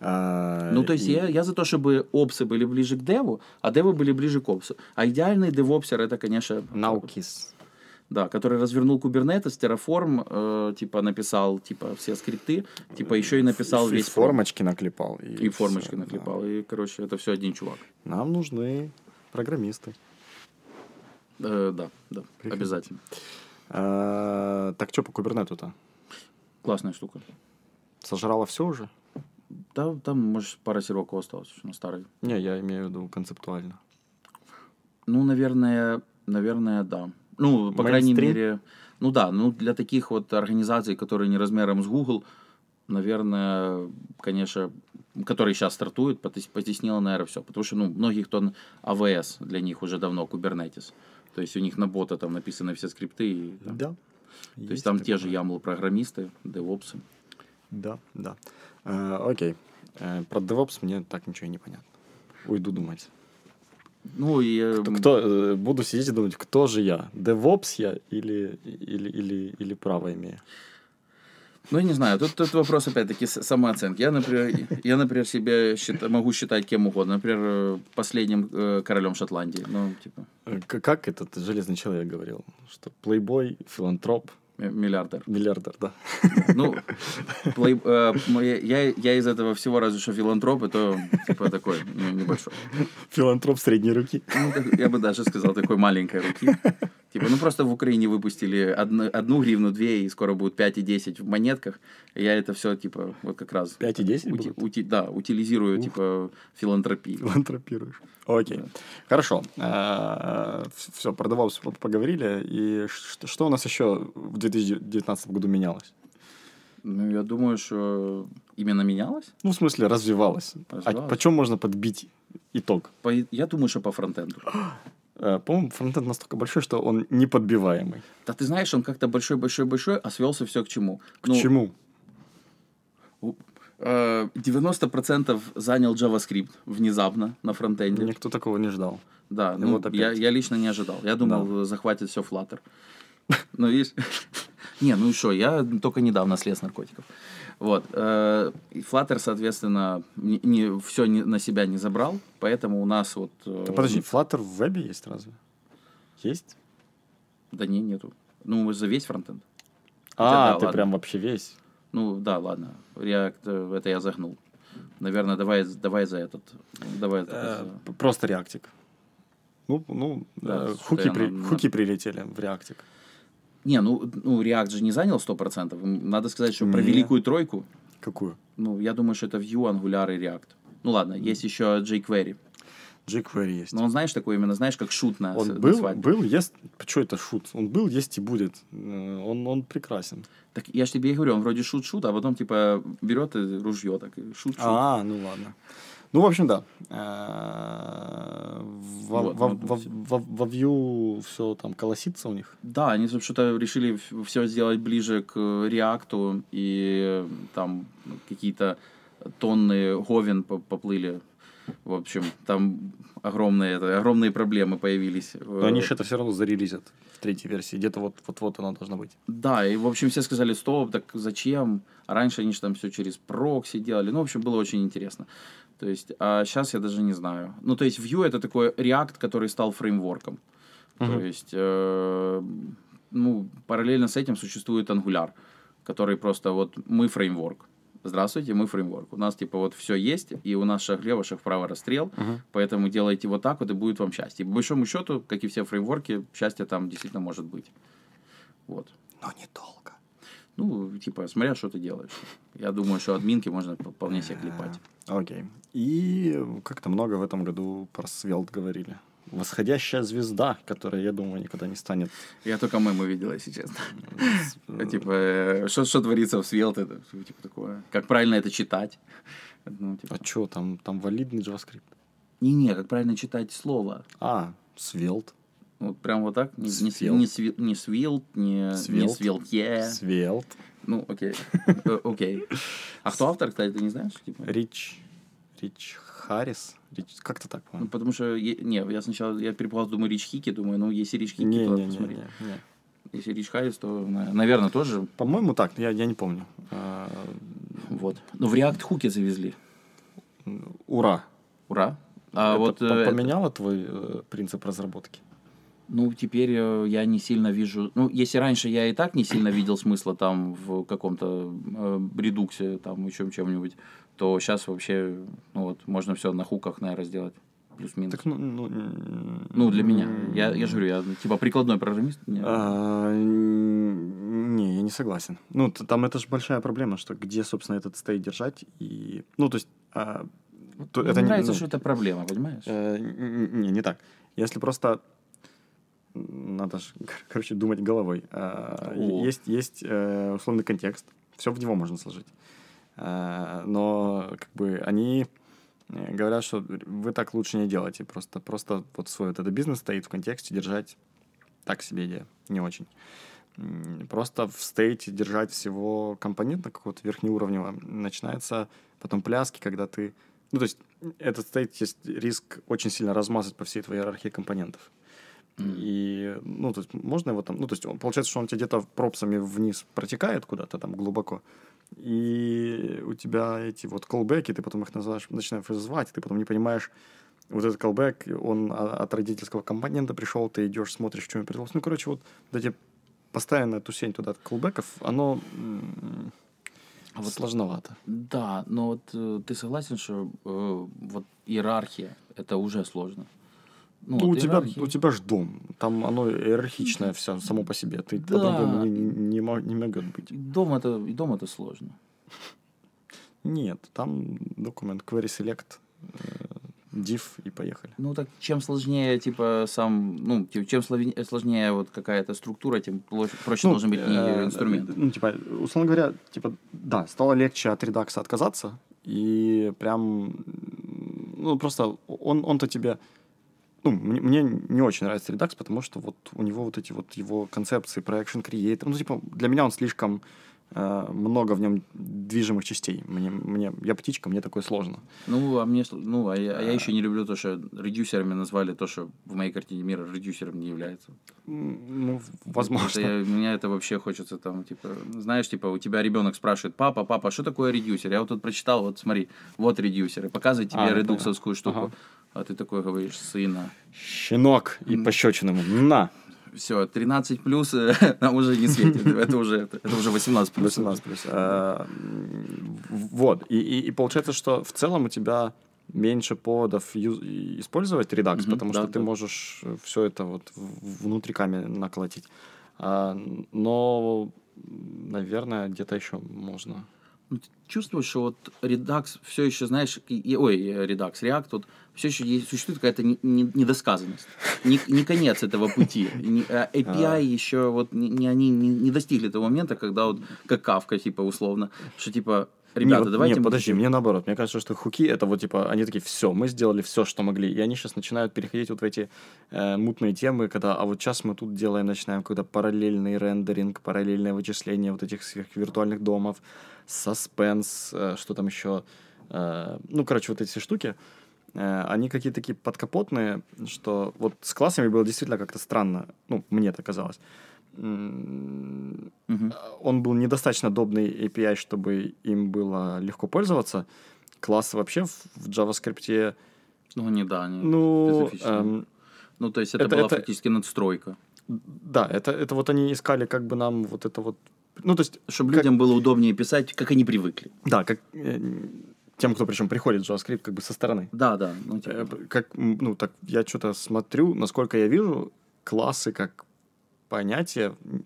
А, Ну, то есть и- я, я за то, чтобы опсы были ближе к деву, а девы были ближе к опсу. А идеальный девопсер это, конечно, Наукис. да, который развернул Kubernetes, Terraform, э, типа написал типа все скрипты, типа еще и написал И весь формочки наклепал. и формочки всё, наклепал. И, короче, это все один чувак. да. Нам нужны программисты. Э, да, да, Приходите. обязательно. А, так что по кубернету-то? Классная штука. Сожрало все уже? Да, там, может, пара серваков осталось еще на старой. Не, я имею в виду концептуально. Ну, наверное, наверное, да. Ну, по крайней Мейнстрим? мере, ну да, ну для таких вот организаций, которые не размером с Google, наверное, конечно, которые сейчас стартуют, потес- потеснило, наверное, все. Потому что, ну, многих кто AWS для них уже давно Kubernetes. То есть у них на бота там написаны все скрипты. И, там- Да. То есть там те же YAML-программисты, девопсы. Да, да. А, окей. Э, про DevOps мне так ничего и не понятно. Уйду думать. Ну и... э, Кто, кто, э, буду сидеть и думать, кто же я? DevOps я или, или, или, или право имею? Ну, я не знаю, тут, тут вопрос, опять-таки, самооценки. Я, например, я, например, себя счит- могу считать кем угодно. Например, э, последним э, королем Шотландии. Ну, типа, Э, Как этот железный человек говорил? Что плейбой, филантроп, миллиардер. миллиардер, да. Ну, плей- э, я, я из этого всего разве что филантроп, и то, типа, такой не- небольшой. Филантроп средней руки. Ну, так я бы даже сказал, такой маленькой руки. Типа, ну, просто в Украине выпустили одну, одну гривну, две, и скоро будет 5 и 10 в монетках. Я это все, типа, вот как раз... 5 и 10 ути- ути- да, утилизирую, типа, филантропию. Филантропируешь. Окей. Хорошо. Все, про DevOps по- поговорили. И ш- что у нас еще в 2019 году менялось? Ну, я думаю, что именно менялось. Ну, в смысле, развивалось. А Развивалось. почем можно подбить итог? По- я думаю, что по фронтенду. Э, По-моему, фронтенд настолько большой, что он неподбиваемый. Да ты знаешь, он как-то большой-большой-большой, а свелся все к чему? К чему? у- э, 90% занял JavaScript внезапно на фронтенде. Никто такого не ждал. Да, И ну, вот опять. я, я лично не ожидал. Я думал, захватит все Flutter. Ну, видишь? Не, ну и что, я только недавно слез с наркотиков. Вот. э, Flutter, соответственно, не, не, все на себя не забрал, поэтому у нас вот... э, Да подожди, Flutter в вебе есть разве? Есть? Да не, нету. Ну, мы за весь фронтенд. А, да, ты ладно. прям вообще весь. Ну, да, ладно. React, э, это я загнул. Наверное, давай, давай за этот. Давай Э, за- Просто реактик. Ну, ну Да, э, хуки, при- хуки прилетели в реактик. Не, ну, ну React же не занял 100%. М, Надо сказать, что про Не. великую тройку, Какую? ну, я думаю, что это Vue, Angular и React. Ну ладно, есть еще jQuery. jQuery есть. Но он, знаешь, такой именно, знаешь, как шут на, Он с- на был, был, есть... Что это шут? Он был, есть и будет. Э, Он, он прекрасен. Так я же тебе и говорю, он вроде шут-шут, а потом, типа, берет и ружье так, шут-шут. А, ну ладно. Ну, в общем, да. Э, Во, Вот, ну, Vue все там колосится у них. Да, они что-то решили все сделать ближе к React, и там какие-то тонны говен по- поплыли. В общем, там огромные, это, огромные проблемы появились. Но они же это все равно зарелизят в третьей версии. Где-то вот, вот-вот она должна быть. Да, и, в общем, все сказали, стоп, так зачем? А раньше они же там все через прокси делали. Ну, в общем, было очень интересно. То есть, а сейчас я даже не знаю. Ну, то есть, Vue это такой React, который стал фреймворком. То Мгм. есть, э, ну, параллельно с этим существует Angular, который просто вот мы фреймворк. Здравствуйте, мы фреймворк. У нас типа вот все есть, и у нас шаг влево, шаг вправо расстрел, Мгм. поэтому делайте вот так вот, и будет вам счастье. По большому счету, как и все фреймворки, счастье там действительно может быть. Вот. Но недолго. Ну, типа, смотря, что ты делаешь. Я думаю, что админки можно вполне себе клепать. Окей. И как-то много в этом году про Svelte говорили. Восходящая звезда, которая, я думаю, никогда не станет. Я только мемы видел, если честно. э, Типа, э, что, творится в Svelte, это типа такое. Как правильно это читать? Ну, типа, А что, там, там валидный JavaScript? Не-не, как правильно читать слово. А, Svelte. Вот прям вот так. Не, не, сви- Svelte. не, сви- не свилт, не, не Svelte. свилтье. Svelte. Ну, окей. Окей. А кто автор, кстати, ты не знаешь? Типа? Рич. Рич Харрис. Рич... Как-то так, Ну, по-моему. потому что, не, я сначала, я перепугался, думаю, Рич Хики, думаю, ну, если Рич Хики, то посмотри. Не-не-не. Если Рич Харрис, то, на- наверное, тоже. По-моему, так, я, я не помню. А, Вот. Ну, в React хуки завезли. Ура! Ура. А Это вот, по- э, это- поменяло твой э, принцип разработки? Ну, теперь э, я не сильно вижу... Ну, если раньше я и так не сильно видел смысла там в каком-то э, редуксе, там еще чем-нибудь, то сейчас вообще, ну, вот, можно все на хуках, наверное, сделать. Плюс-минус. Так, ну, ну, Ну, для меня. Я, я же говорю, я типа прикладной программист. Не- А, Не, я не согласен. Ну, там это же большая проблема, что где, собственно, этот стейт держать. И... Ну, то есть... а, то- Мне это не- нравится, ну, что это проблема, понимаешь? э, Не, не так. Если просто... Надо же, короче, думать головой. А, О. Есть, есть э, условный контекст. Все в него можно сложить. А, Но как бы они э, говорят, что вы так лучше не делаете. Просто, просто вот свой вот этот бизнес стоит в контексте держать так себе идея, не очень. Просто в стейте держать всего компонента какого-то верхнеуровневого начинается потом пляски, когда ты... Ну, то есть этот стейт есть риск очень сильно размазать по всей твоей иерархии компонентов. И, ну, то есть можно его там... Ну, то есть он- получается, что он тебе где-то пропсами вниз протекает куда-то там глубоко, и у тебя эти вот колбеки, ты потом их называешь, начинаешь вызывать, ты потом не понимаешь, вот этот колбэк, он от родительского компонента пришел, ты идешь, смотришь, что ему придалось. Ну, короче, вот эти постоянная тусень туда колбеков, оно А вот- сложновато. Да, но вот э, ты согласен, что э, вот иерархия это уже сложно. Ну, вот у, тебя, у тебя же дом, там оно иерархичное все само по себе, ты Да. по-другому не, не, не могет быть. Дом это, дом это сложно. Нет, там документ query select, div и поехали. Ну так чем сложнее, типа, сам, ну, чем сложнее вот какая-то структура, тем проще, проще должен быть не э, инструмент. Ну, типа, условно говоря, типа, да, стало легче от редакса отказаться, и прям, ну, просто он, он-то тебе, ну, мне, мне не очень нравится редакс, потому что вот у него вот эти вот его концепции про Action Creator, ну, типа, для меня он слишком э, много в нем движимых частей. Мне, мне, я птичка, мне такое сложно. Ну, а мне, ну, а я, а я еще не люблю то, что редюсерами назвали то, что в моей картине мира редюсером не является. Ну, возможно. я- меня это вообще хочется там, типа, знаешь, типа, у тебя ребенок спрашивает, папа, папа, что такое редюсер? Я вот тут прочитал, вот смотри, вот редюсер, и показывает тебе А, редуксовскую штуку. Ага. А ты такой говоришь, сына. Щенок и пощечиному. На! Все, 13 плюс э, нам уже не светит. Это уже, это, это уже 18 плюс. 18 плюс. А, Вот. И, и, и получается, что в целом у тебя меньше поводов использовать Redux, Мгм, потому да, что ты да. можешь можешь все это вот внутриками наколотить. А, но, наверное, где-то еще можно. Ну, чувствуешь, что вот Redux все еще, знаешь, и- ой, Redux, React, вот все еще есть, существует какая-то не- не- недосказанность. Не, не конец этого пути. Не- а API еще вот не, не- они не, не достигли того момента, когда вот как кавка, типа, условно, что типа, ребята, не, давайте... Не, мы подожди, мне наоборот. Мне кажется, что хуки это вот типа, они такие, все, мы сделали все, что могли. И они сейчас начинают переходить вот в эти э, мутные темы, когда, а вот сейчас мы тут делаем, начинаем какой-то параллельный рендеринг, параллельное вычисление вот этих всех виртуальных домов, саспенс, э, что там еще. э, ну, короче, вот эти штуки. э, они какие-то такие подкапотные, что вот с классами было действительно как-то странно. Ну, мне так казалось. Мгм. он был недостаточно удобный API, чтобы им было легко пользоваться. Класс вообще в в JavaScript, Ну, не, да, не ну, эм, ну, то есть это, это- была это- фактически надстройка. да, это, это вот они искали как бы нам вот это вот, ну, то есть, Чтобы как- людям было удобнее писать, как они привыкли. да, как э, тем, кто причем приходит в JavaScript как бы со стороны. Да, да. Ну, типа, Э, Как, ну, так я что-то смотрю, насколько я вижу, классы как понятие, м,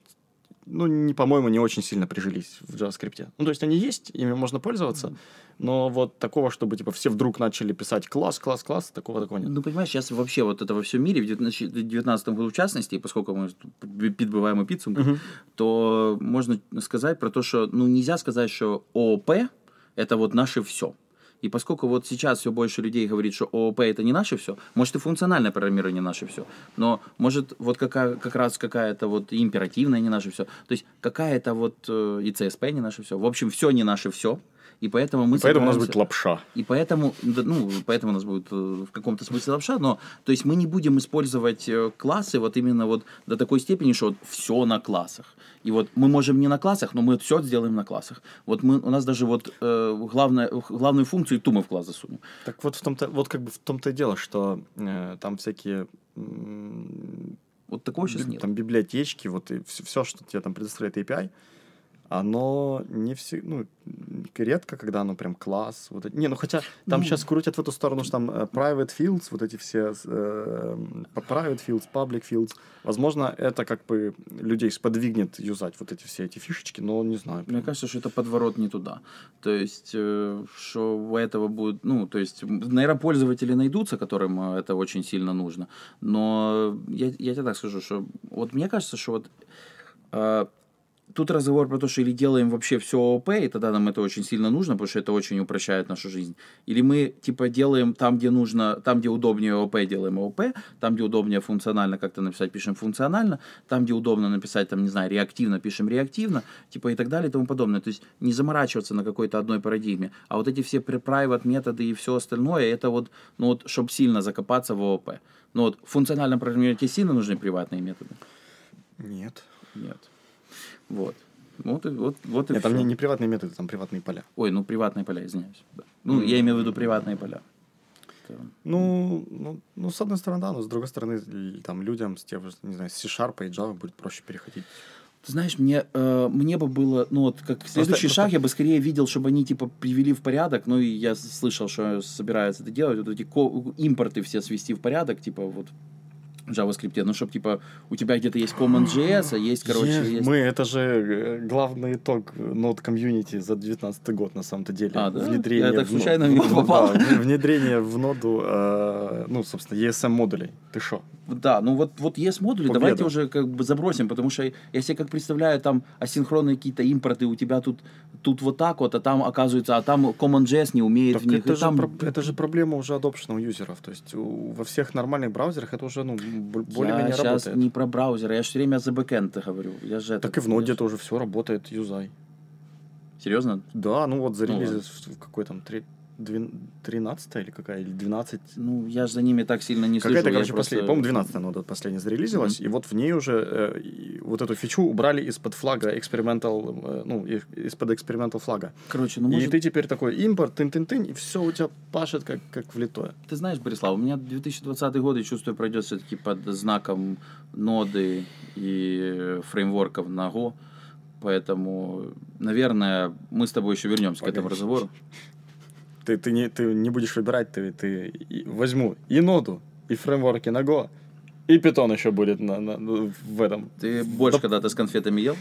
ну, не, по-моему, не очень сильно прижились в JavaScript. Ну, то есть они есть, ими можно пользоваться, но вот такого, чтобы, типа, все вдруг начали писать класс, класс, класс, такого такого нет. Ну, понимаешь, сейчас вообще вот это во всем мире, в 2019 году в частности, поскольку мы подбиваем підсумки, Мгм. то можно сказать про то, что, ну, нельзя сказать, что ООП – это вот наше все. И поскольку вот сейчас все больше людей говорит, что ООП это не наше все, может и функциональное программирование наше все, но может вот какая, как раз какая-то вот императивная не наше все, то есть какая-то вот э, и CSP не наше все. В общем, все не наше все. И поэтому мы Поэтому у нас будет лапша. и поэтому, ну, поэтому у нас будет э, в каком-то смысле лапша, но, то есть мы не будем использовать э, классы вот именно вот до такой степени, что вот все на классах. И вот мы можем не на классах, но мы все сделаем на классах. Вот мы, у нас даже вот э, главное, главную функцию ту мы в класс засунем. Так вот в том-то, вот как бы в том-то и дело, что э, там всякие Вот такого сейчас нет. там библиотечки, вот и все, что тебе там предоставляет API, оно не все, ну, редко, когда оно прям класс. Вот, это- не, ну хотя там Ну. сейчас крутят в эту сторону, что там э, private fields, вот эти все э, private fields, public fields. Возможно, это как бы людей сподвигнет юзать вот эти все эти фишечки, но не знаю. Мне кажется, что это подворот не туда. То есть, э, что у этого будет, ну, то есть, м, наверное, пользователи найдутся, которым э, это очень сильно нужно. Но я, я тебе так скажу, что вот мне кажется, что вот э, тут разговор про то, что или делаем вообще все ООП, и тогда нам это очень сильно нужно, потому что это очень упрощает нашу жизнь. Или мы, типа, делаем там, где нужно, там, где удобнее ООП, делаем ООП, там, где удобнее функционально как-то написать, пишем функционально, там, где удобно написать, там, не знаю, реактивно, пишем реактивно, типа, и так далее, и тому подобное. То есть не заморачиваться на какой-то одной парадигме. А вот эти все private методы и все остальное, это вот, ну вот, чтобы сильно закопаться в ООП. Ну вот, программировании тебе сильно нужны приватные методы? Нет. Нет. Вот. Вот и, вот, вот и Нет, там всё. не, не приватные методы, там приватные поля. Ой, ну приватные поля, извиняюсь. Да. Ну, я имею в виду приватные поля. Это- Ну, ну, ну, с одной стороны, да, но с другой стороны, там людям с тем, же, не знаю, с C-Sharp и Java будет проще переходить. Ты знаешь, мне, э, мне бы было, ну вот, как следующий просто- шаг, я бы скорее видел, чтобы они, типа, привели в порядок, ну, и я слышал, что собираются это делать, вот эти импорты все свести в порядок, типа, вот, JavaScript, ну, чтобы, типа, у тебя где-то есть Common.js, а есть, короче, Е- есть... Мы, это же э, главный итог нод комьюнити за 19 год, на самом-то деле. А, да? Внедрение Я так в случайно в да, попал. в- внедрение в ноду, э, ну, собственно, ESM модулей. Ты что? Да, ну вот, вот есть модули, Победа. давайте уже как бы забросим, потому что я себе как представляю, там асинхронные какие-то импорты, у тебя тут, тут вот так вот, а там оказывается, а там CommonJS не умеет Так в них. это, же там... про- это же проблема уже adoption юзеров. То есть у- во всех нормальных браузерах это уже ну, б- я более-менее сейчас работает. не про браузер, я все время за бэкэнд говорю. Я же Так и в ноде тоже все работает, юзай. Серьезно? Да, ну вот Ну зарелизили ладно. в какой там, двен- 13 или какая, или 12. Ну, я же за ними так сильно не. Какая-то, короче, просто- последняя, по-моему, 12 нода последняя зарелизилась, и вот в ней уже э, и вот эту фичу убрали из-под флага experimental, э, ну, и- из-под experimental флага. Короче, ну, и может, ты теперь такой импорт, тын-тын-тын, и все у тебя пашет как, как влитое. ты знаешь, Борислав, у меня 2020 год, я чувствую, пройдет все-таки под знаком ноды и фреймворков на Go. Поэтому, наверное, мы с тобой еще вернемся к этому Погоди. разговору. Ты, ты, не, ты не будешь выбирать, ты, ты возьму и ноду, и фреймворки на Go, и питон еще будет на, на, в этом. Ты больше когда-то с конфетами ел?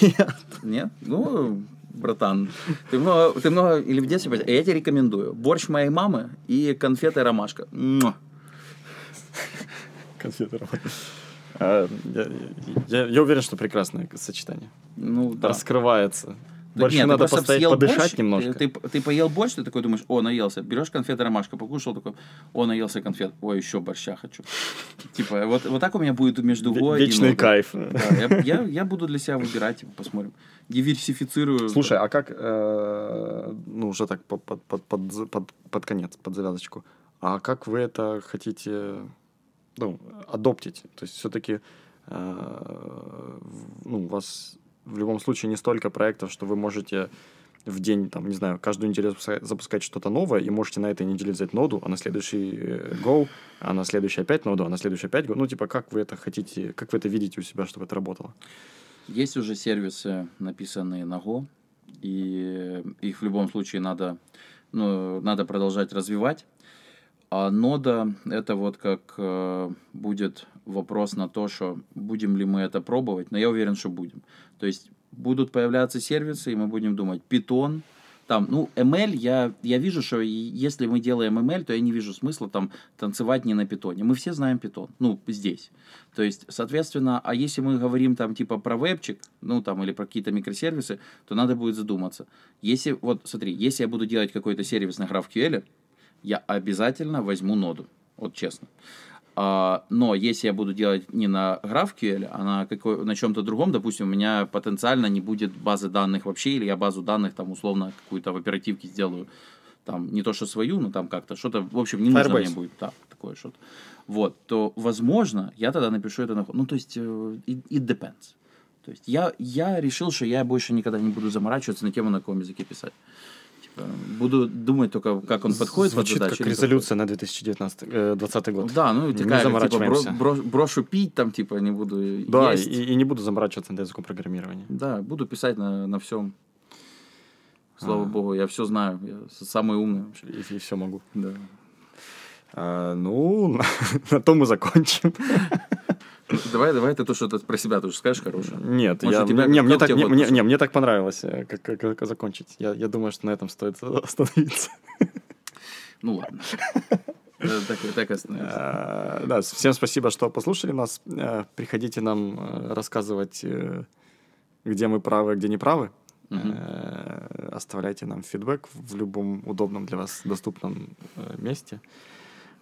Нет. Нет? Ну, братан, ты много, ты много или в детстве, я тебе рекомендую. Борщ моей мамы и конфеты ромашка. Конфеты ромашка. А, я, я, я уверен, что прекрасное сочетание. Ну, да. Раскрывается. Борщу нет, надо постоять, подышать борщ, немножко. Ты, ты, ты поел борщ, ты такой думаешь, о, наелся. Берешь конфеты ромашка, покушал, такой, о, наелся конфет. Ой, еще борща хочу. Типа, вот, вот так у меня будет между Ве- Го и Вечный Нодо. кайф. Да, я, я, я буду для себя выбирать, типа, посмотрим. Диверсифицирую. Слушай, а как, э, ну, уже так под, под, под, под, под, под конец, под завязочку, а как вы это хотите, ну, адоптить? То есть все-таки, ну, у вас в любом случае не столько проектов, что вы можете в день, там, не знаю, каждую неделю запуска- запускать что-то новое, и можете на этой неделе взять ноду, а на следующий э, Go, а на следующий опять ноду, а на следующий опять Go. Ну, типа, как вы это хотите, как вы это видите у себя, чтобы это работало? Есть уже сервисы, написанные на Go, и их в любом случае надо, ну, надо продолжать развивать. А нода — это вот как э, будет вопрос на то, что будем ли мы это пробовать, но я уверен, что будем. То есть будут появляться сервисы, и мы будем думать, Python, там, ну, ML, я, я вижу, что если мы делаем ML, то я не вижу смысла там танцевать не на питоне. Мы все знаем питон, ну, здесь. То есть, соответственно, а если мы говорим там типа про вебчик, ну, там, или про какие-то микросервисы, то надо будет задуматься. Если, вот, смотри, если я буду делать какой-то сервис на GraphQL, я обязательно возьму ноду, вот честно. А, но если я буду делать не на GraphQL, а на, какой, на чем-то другом, допустим, у меня потенциально не будет базы данных вообще, или я базу данных там условно какую-то в оперативке сделаю, там не то что свою, но там как-то что-то, в общем, не нужно Firebase. мне будет, да, такое что-то. Вот, то, возможно, я тогда напишу это на... Ну, то есть, э, it, it depends. То есть, я, я решил, что я больше никогда не буду заморачиваться на тему, на каком языке писать. Типа, буду думать только, как он подходит под Звучит задачу. как резолюция на 2019, э, 20 год. да, ну, Не такая, как, типа, бро- брошу пить, там, типа, не буду Да, есть. и, и не буду заморачиваться над языком программирования. Да, буду писать на, на всем. Слава А. богу, я все знаю. Я самый умный вообще. И, все могу. Да. А, ну, на том мы закончим. Давай, давай ты то, что ты про себя тоже скажешь хорошее. Нет, Может, я, тебя- не, мне, так, не, мне, не, мне так понравилось, э, как, как, как закончить. Я, я думаю, что на этом стоит остановиться. Ну ладно. Э, Так, так и остановимся. А, Да, всем спасибо, что послушали нас. Э, Приходите нам э, рассказывать, э, где мы правы, где не правы. Э, Оставляйте нам фидбэк в любом удобном для вас доступном э, месте.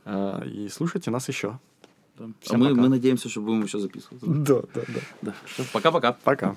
Э, И слушайте нас еще. Да. А мы, пока. мы надеемся, что будем еще записывать. Да, да, да. Да. Пока-пока. Пока.